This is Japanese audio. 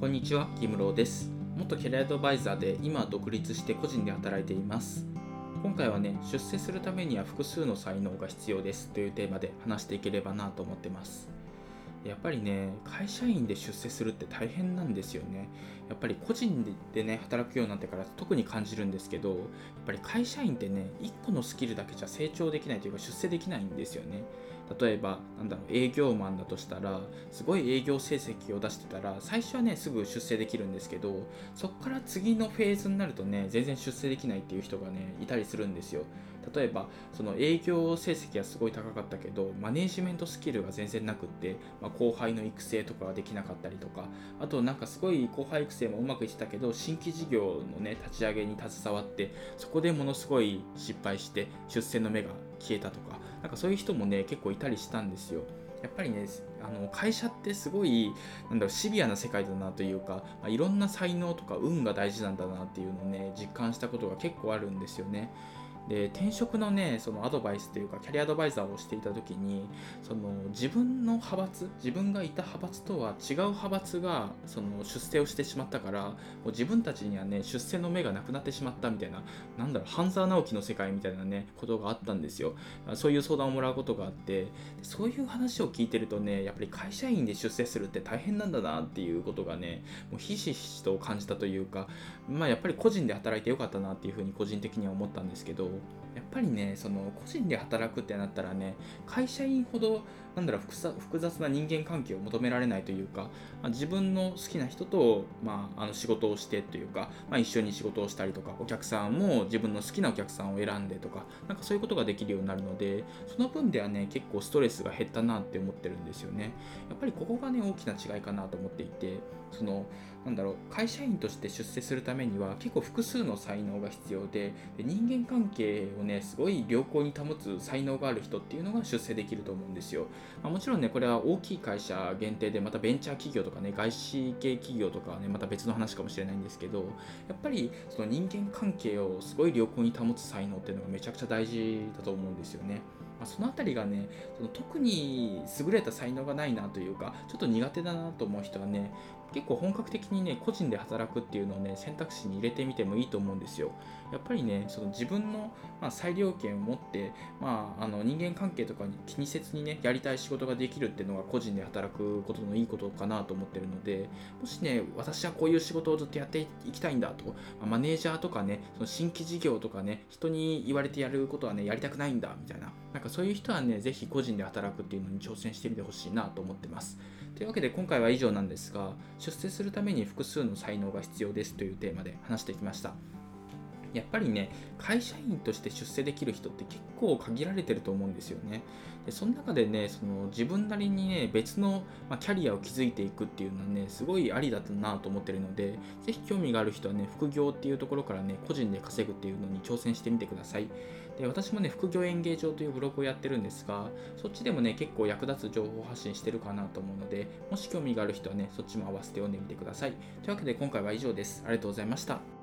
こんにちは、木室です。元キャリアアドバイザーで今は独立して個人で働いています。今回はね、出世するためには複数の才能が必要ですというテーマで話していければなと思ってます。やっぱりね、会社員で出世するって大変なんですよね。やっぱり個人でね、働くようになってから特に感じるんですけど、やっぱり会社員ってね、1個のスキルだけじゃ成長できないというか出世できないんですよね。例えば、なんだろう、営業マンだとしたら、すごい営業成績を出してたら、最初はね、すぐ出世できるんですけど、そこから次のフェーズになるとね、全然出世できないっていう人がね、いたりするんですよ。例えば、その営業成績はすごい高かったけど、マネージメントスキルが全然なくって、まあ、後輩の育成とかができなかったりとか、あとなんかすごい後輩育成もうまくいってたけど、新規事業のね、立ち上げに携わって、そこでものすごい失敗して、出世の目が消えたとか、なんかそういう人もね、結構いたりしたんですよ。やっぱりね、あの会社ってすごいなんだろうシビアな世界だなというか、まあ、いろんな才能とか運が大事なんだなっていうのをね実感したことが結構あるんですよね。で転職のねそのアドバイスというかキャリアアドバイザーをしていた時にその自分の派閥自分がいた派閥とは違う派閥がその出世をしてしまったからもう自分たちにはね出世の目がなくなってしまったみたいななんだろう半沢直樹の世界みたいなねことがあったんですよ。そういう相談をもらうことがあってそういう話を聞いてるとねやっぱり会社員で出世するって大変なんだなっていうことがねもうひしひしと感じたというかまあやっぱり個人で働いてよかったなっていうふうに個人的には思ったんですけどやっぱりねその個人で働くってなったらね会社員ほどなんだろう複雑な人間関係を求められないというか、自分の好きな人と、まあ、あの仕事をしてというか、まあ、一緒に仕事をしたりとかお客さんも自分の好きなお客さんを選んでとかなんかそういうことができるようになるのでその分ではね結構ストレスが減ったなって思ってるんですよね。やっぱりここがね大きな違いかなと思っていてそのなんだろう会社員として出世するためには結構複数の才能が必要でで人間関係をねすごい良好に保つ才能がある人っていうのが出世できると思うんですよ、まあ、もちろんねこれは大きい会社限定でまたベンチャー企業とかね外資系企業とかはねまた別の話かもしれないんですけどやっぱりその人間関係をすごい良好に保つ才能っていうのがめちゃくちゃ大事だと思うんですよね。まあ、その辺りがねその特に優れた才能がないなというかちょっと苦手だなと思う人はね結構本格的にね個人で働くっていうのをね選択肢に入れてみてもいいと思うんですよ。やっぱりねその自分の、まあ、裁量権を持って、まあ、あの人間関係とかに気にせずにねやりたい仕事ができるっていうのが個人で働くことのいいことかなと思ってるのでもしね私はこういう仕事をずっとやっていきたいんだと、まあ、マネージャーとかねその新規事業とかね人に言われてやることはねやりたくないんだみたいななんかそういう人はねぜひ個人で働くっていうのに挑戦してみてほしいなと思ってます。というわけで今回は以上なんですが出世するために複数の才能が必要ですというテーマで話してきました。やっぱりね会社員として出世できる人って結構限られてると思うんですよね。でその中でねその自分なりにね別の、ま、キャリアを築いていくっていうのはねすごいありだったなと思ってるのでぜひ興味がある人はね副業っていうところからね個人で稼ぐっていうのに挑戦してみてください。で私もね副業演芸場というブログをやってるんですがそっちでもね結構役立つ情報発信してるかなと思うのでもし興味がある人はねそっちも合わせて読んでみてください。というわけで今回は以上です。ありがとうございました。